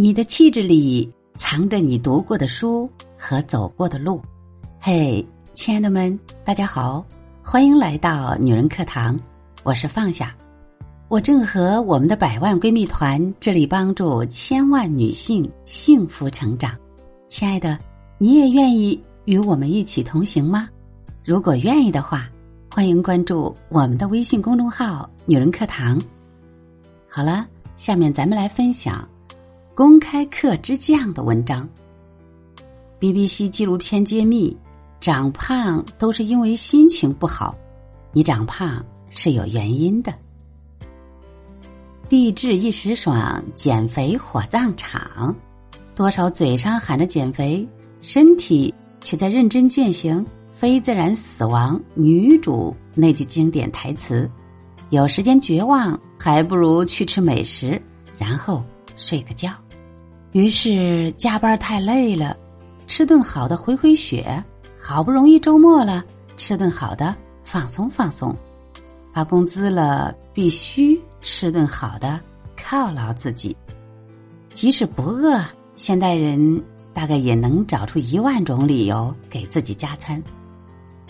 你的气质里藏着你读过的书和走过的路。嘿，亲爱的们，大家好，欢迎来到女人课堂，我是放下。我正和我们的百万闺蜜团致力帮助千万女性幸福成长。亲爱的，你也愿意与我们一起同行吗？如果愿意的话，欢迎关注我们的微信公众号“女人课堂”。好了，下面咱们来分享。公开课之将的文章。BBC 纪录片揭秘：长胖都是因为心情不好。你长胖是有原因的。励志一时爽，减肥火葬场。多少嘴上喊着减肥，身体却在认真践行非自然死亡。女主那句经典台词：“有时间绝望，还不如去吃美食，然后睡个觉。”于是加班太累了，吃顿好的回回血。好不容易周末了，吃顿好的放松放松。发工资了，必须吃顿好的犒劳自己。即使不饿，现代人大概也能找出一万种理由给自己加餐。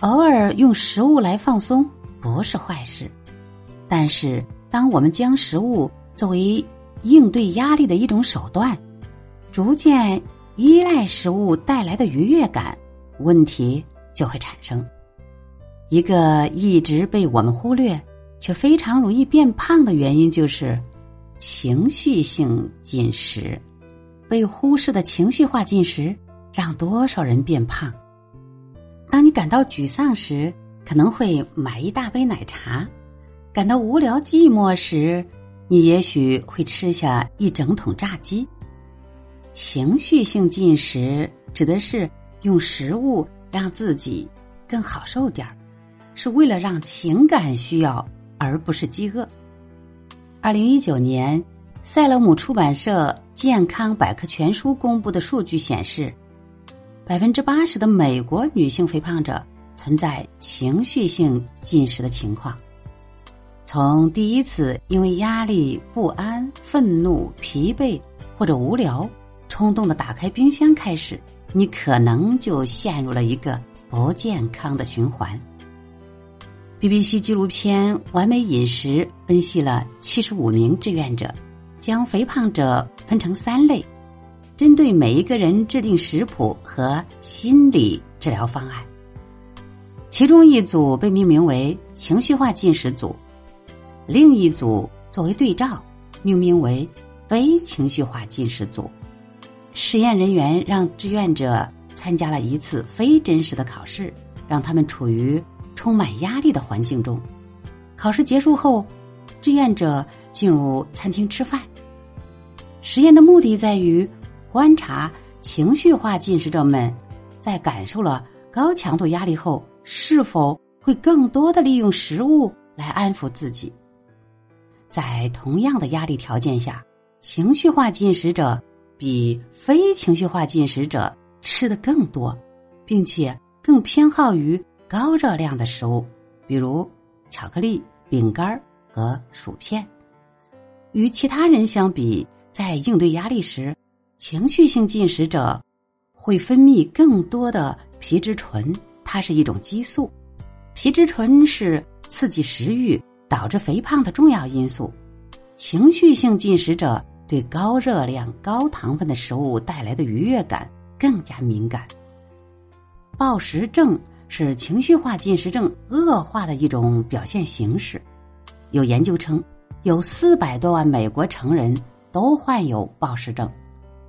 偶尔用食物来放松不是坏事，但是当我们将食物作为应对压力的一种手段。逐渐依赖食物带来的愉悦感，问题就会产生。一个一直被我们忽略却非常容易变胖的原因，就是情绪性进食。被忽视的情绪化进食，让多少人变胖？当你感到沮丧时，可能会买一大杯奶茶；感到无聊寂寞时，你也许会吃下一整桶炸鸡。情绪性进食指的是用食物让自己更好受点儿，是为了让情感需要，而不是饥饿。二零一九年，塞勒姆出版社《健康百科全书》公布的数据显示，百分之八十的美国女性肥胖者存在情绪性进食的情况。从第一次因为压力、不安、愤怒、疲惫或者无聊。冲动的打开冰箱开始，你可能就陷入了一个不健康的循环。BBC 纪录片《完美饮食》分析了七十五名志愿者，将肥胖者分成三类，针对每一个人制定食谱和心理治疗方案。其中一组被命名为“情绪化进食组”，另一组作为对照，命名为“非情绪化进食组”。实验人员让志愿者参加了一次非真实的考试，让他们处于充满压力的环境中。考试结束后，志愿者进入餐厅吃饭。实验的目的在于观察情绪化进食者们在感受了高强度压力后，是否会更多的利用食物来安抚自己。在同样的压力条件下，情绪化进食者。比非情绪化进食者吃的更多，并且更偏好于高热量的食物，比如巧克力、饼干和薯片。与其他人相比，在应对压力时，情绪性进食者会分泌更多的皮质醇，它是一种激素。皮质醇是刺激食欲、导致肥胖的重要因素。情绪性进食者。对高热量、高糖分的食物带来的愉悦感更加敏感。暴食症是情绪化进食症恶化的一种表现形式。有研究称，有四百多万美国成人都患有暴食症，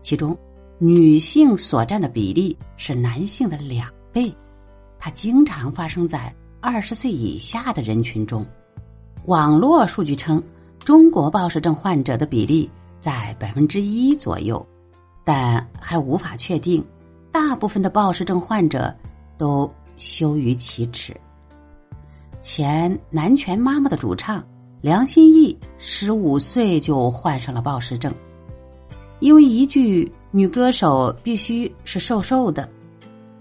其中女性所占的比例是男性的两倍。它经常发生在二十岁以下的人群中。网络数据称，中国暴食症患者的比例。在百分之一左右，但还无法确定。大部分的暴食症患者都羞于启齿。前南拳妈妈的主唱梁心颐，十五岁就患上了暴食症，因为一句“女歌手必须是瘦瘦的”，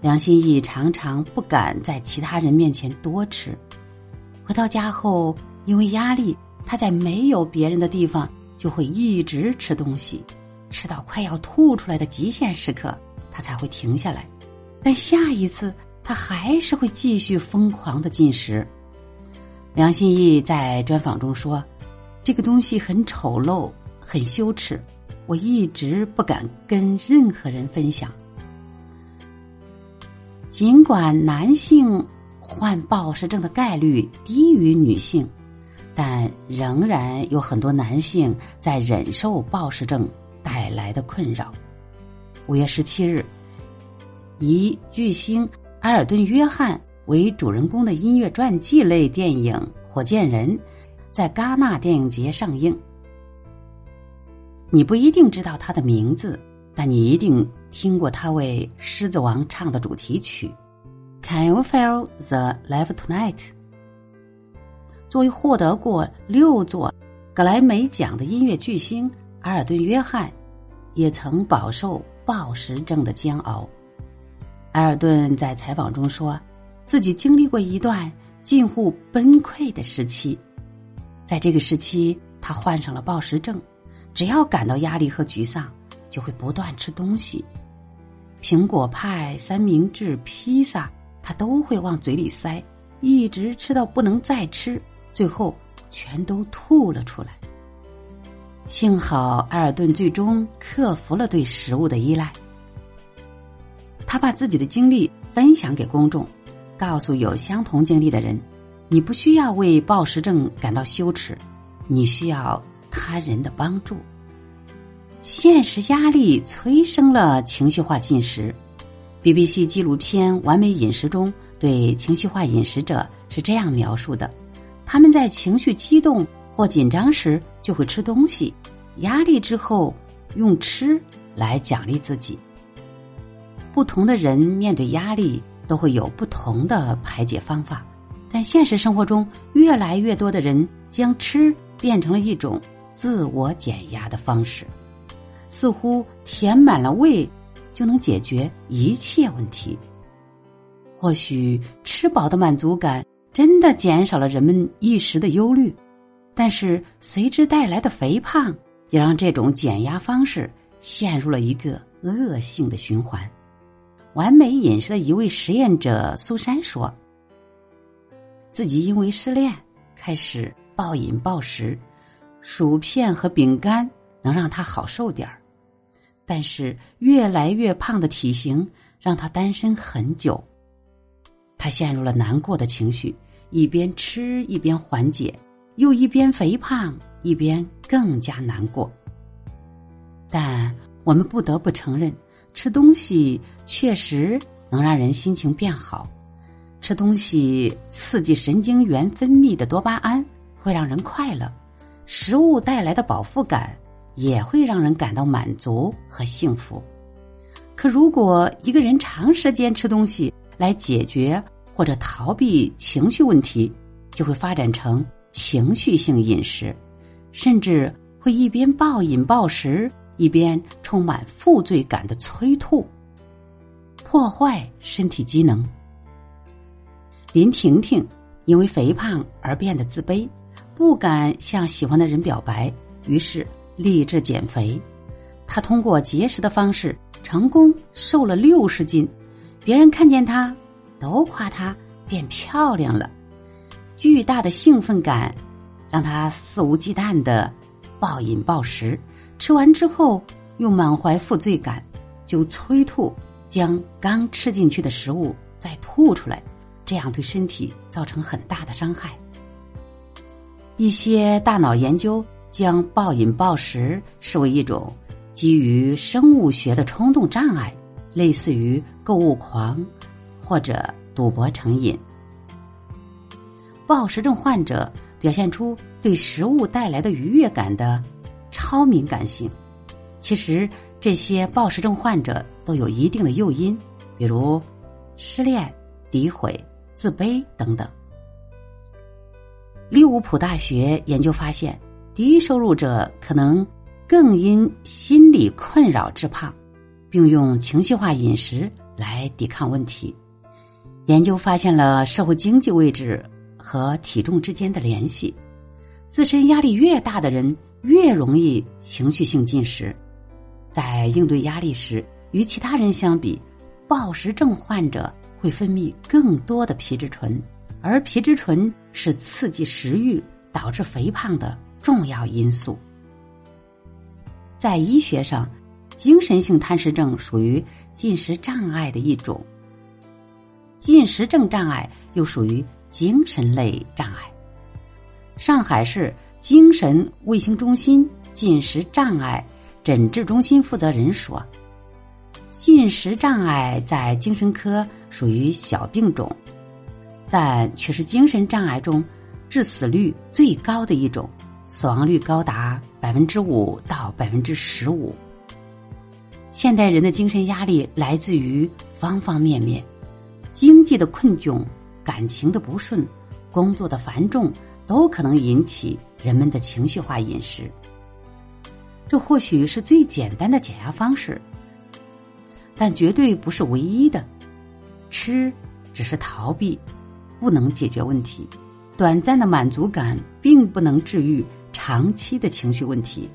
梁心颐常常不敢在其他人面前多吃。回到家后，因为压力，她在没有别人的地方。就会一直吃东西，吃到快要吐出来的极限时刻，他才会停下来。但下一次，他还是会继续疯狂的进食。梁心义在专访中说：“这个东西很丑陋，很羞耻，我一直不敢跟任何人分享。尽管男性患暴食症的概率低于女性。”但仍然有很多男性在忍受暴食症带来的困扰。五月十七日，以巨星埃尔顿·约翰为主人公的音乐传记类电影《火箭人》在戛纳电影节上映。你不一定知道他的名字，但你一定听过他为《狮子王》唱的主题曲《Can You Feel the Love Tonight》。作为获得过六座格莱美奖的音乐巨星，阿尔顿·约翰也曾饱受暴食症的煎熬。埃尔顿在采访中说，自己经历过一段近乎崩溃的时期，在这个时期，他患上了暴食症，只要感到压力和沮丧，就会不断吃东西，苹果派、三明治、披萨，他都会往嘴里塞，一直吃到不能再吃。最后，全都吐了出来。幸好埃尔顿最终克服了对食物的依赖。他把自己的经历分享给公众，告诉有相同经历的人：你不需要为暴食症感到羞耻，你需要他人的帮助。现实压力催生了情绪化进食。BBC 纪录片《完美饮食》中对情绪化饮食者是这样描述的。他们在情绪激动或紧张时就会吃东西，压力之后用吃来奖励自己。不同的人面对压力都会有不同的排解方法，但现实生活中越来越多的人将吃变成了一种自我减压的方式，似乎填满了胃就能解决一切问题。或许吃饱的满足感。真的减少了人们一时的忧虑，但是随之带来的肥胖也让这种减压方式陷入了一个恶性的循环。完美饮食的一位实验者苏珊说：“自己因为失恋开始暴饮暴食，薯片和饼干能让他好受点儿，但是越来越胖的体型让他单身很久。”他陷入了难过的情绪，一边吃一边缓解，又一边肥胖，一边更加难过。但我们不得不承认，吃东西确实能让人心情变好。吃东西刺激神经元分泌的多巴胺，会让人快乐；食物带来的饱腹感也会让人感到满足和幸福。可如果一个人长时间吃东西，来解决或者逃避情绪问题，就会发展成情绪性饮食，甚至会一边暴饮暴食，一边充满负罪感的催吐，破坏身体机能。林婷婷因为肥胖而变得自卑，不敢向喜欢的人表白，于是立志减肥。她通过节食的方式成功瘦了六十斤。别人看见她，都夸她变漂亮了。巨大的兴奋感让她肆无忌惮的暴饮暴食，吃完之后又满怀负罪感，就催吐，将刚吃进去的食物再吐出来，这样对身体造成很大的伤害。一些大脑研究将暴饮暴食视为一种基于生物学的冲动障碍。类似于购物狂，或者赌博成瘾。暴食症患者表现出对食物带来的愉悦感的超敏感性。其实，这些暴食症患者都有一定的诱因，比如失恋、诋毁、自卑等等。利物浦大学研究发现，低收入者可能更因心理困扰致胖。并用情绪化饮食来抵抗问题。研究发现了社会经济位置和体重之间的联系。自身压力越大的人，越容易情绪性进食。在应对压力时，与其他人相比，暴食症患者会分泌更多的皮质醇，而皮质醇是刺激食欲、导致肥胖的重要因素。在医学上，精神性贪食症属于进食障碍的一种。进食症障碍又属于精神类障碍。上海市精神卫生中心进食障碍诊治中心负责人说：“进食障碍在精神科属于小病种，但却是精神障碍中致死率最高的一种，死亡率高达百分之五到百分之十五。现代人的精神压力来自于方方面面，经济的困窘、感情的不顺、工作的繁重。”都可能引起人们的情绪化饮食，这或许是最简单的减压方式，但绝对不是唯一的。吃只是逃避，不能解决问题。短暂的满足感并不能治愈长期的情绪问题。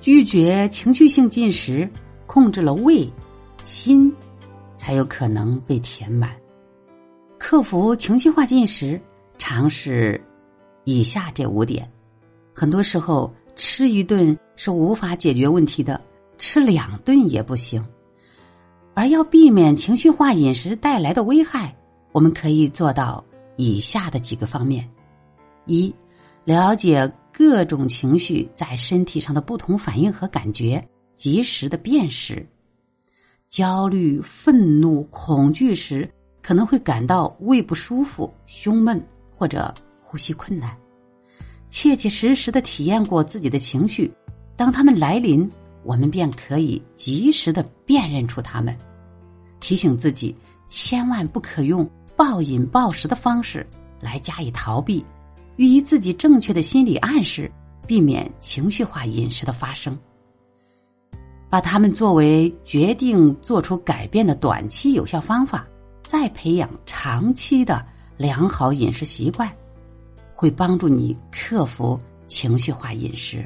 拒绝情绪性进食，控制了胃、心，才有可能被填满。克服情绪化进食。尝试以下这五点，很多时候吃一顿是无法解决问题的，吃两顿也不行。而要避免情绪化饮食带来的危害，我们可以做到以下的几个方面：一、了解各种情绪在身体上的不同反应和感觉，及时的辨识。焦虑、愤怒、恐惧时，可能会感到胃不舒服、胸闷。或者呼吸困难，切切实实的体验过自己的情绪，当他们来临，我们便可以及时的辨认出他们，提醒自己千万不可用暴饮暴食的方式来加以逃避，予以自己正确的心理暗示，避免情绪化饮食的发生，把它们作为决定做出改变的短期有效方法，再培养长期的。良好饮食习惯会帮助你克服情绪化饮食。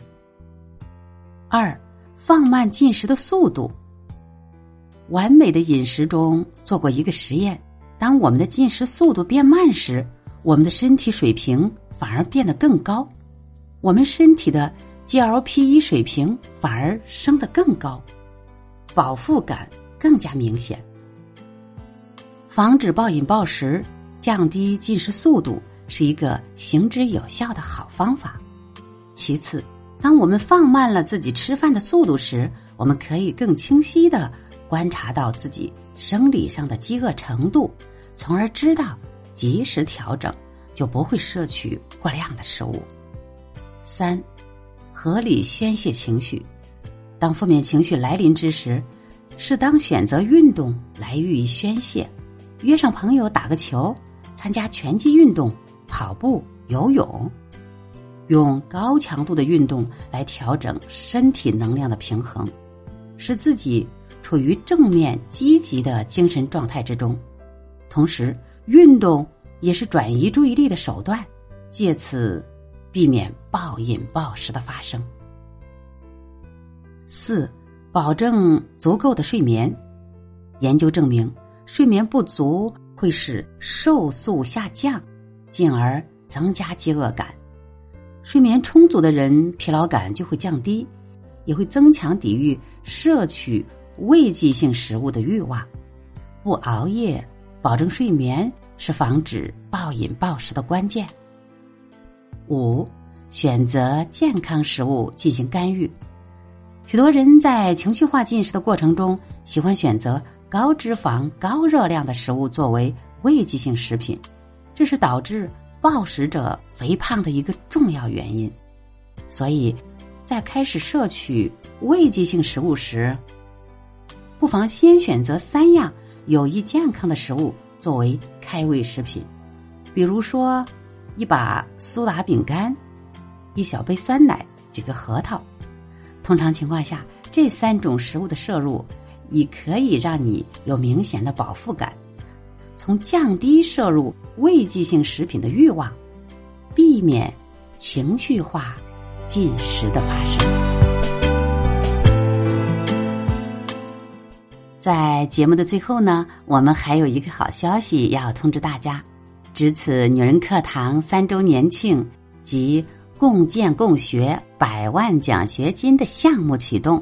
二，放慢进食的速度。完美的饮食中做过一个实验：当我们的进食速度变慢时，我们的身体水平反而变得更高，我们身体的 GLP-1 水平反而升得更高，饱腹感更加明显。防止暴饮暴食。降低进食速度是一个行之有效的好方法。其次，当我们放慢了自己吃饭的速度时，我们可以更清晰的观察到自己生理上的饥饿程度，从而知道及时调整，就不会摄取过量的食物。三，合理宣泄情绪。当负面情绪来临之时，适当选择运动来予以宣泄，约上朋友打个球。参加拳击运动、跑步、游泳，用高强度的运动来调整身体能量的平衡，使自己处于正面积极的精神状态之中。同时，运动也是转移注意力的手段，借此避免暴饮暴食的发生。四、保证足够的睡眠。研究证明，睡眠不足。会使瘦素下降，进而增加饥饿感。睡眠充足的人，疲劳感就会降低，也会增强抵御摄取慰藉性食物的欲望。不熬夜，保证睡眠是防止暴饮暴食的关键。五，选择健康食物进行干预。许多人在情绪化进食的过程中，喜欢选择。高脂肪、高热量的食物作为慰藉性食品，这是导致暴食者肥胖的一个重要原因。所以，在开始摄取慰藉性食物时，不妨先选择三样有益健康的食物作为开胃食品，比如说一把苏打饼干、一小杯酸奶、几个核桃。通常情况下，这三种食物的摄入。已可以让你有明显的饱腹感，从降低摄入慰藉性食品的欲望，避免情绪化进食的发生。在节目的最后呢，我们还有一个好消息要通知大家：值此女人课堂三周年庆及共建共学百万奖学金的项目启动，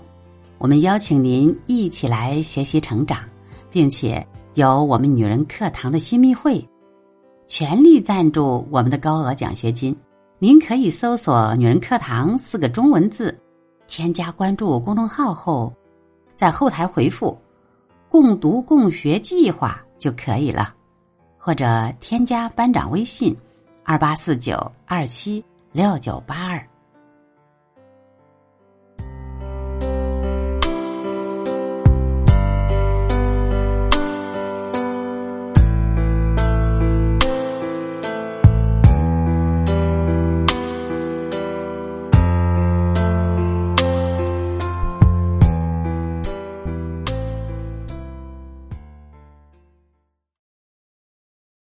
我们邀请您一起来学习成长，并且有我们女人课堂的新密会全力赞助我们的高额奖学金。您可以搜索“女人课堂”四个中文字，添加关注公众号后，在后台回复。共读共学计划就可以了，或者添加班长微信：二八四九二七六九八二。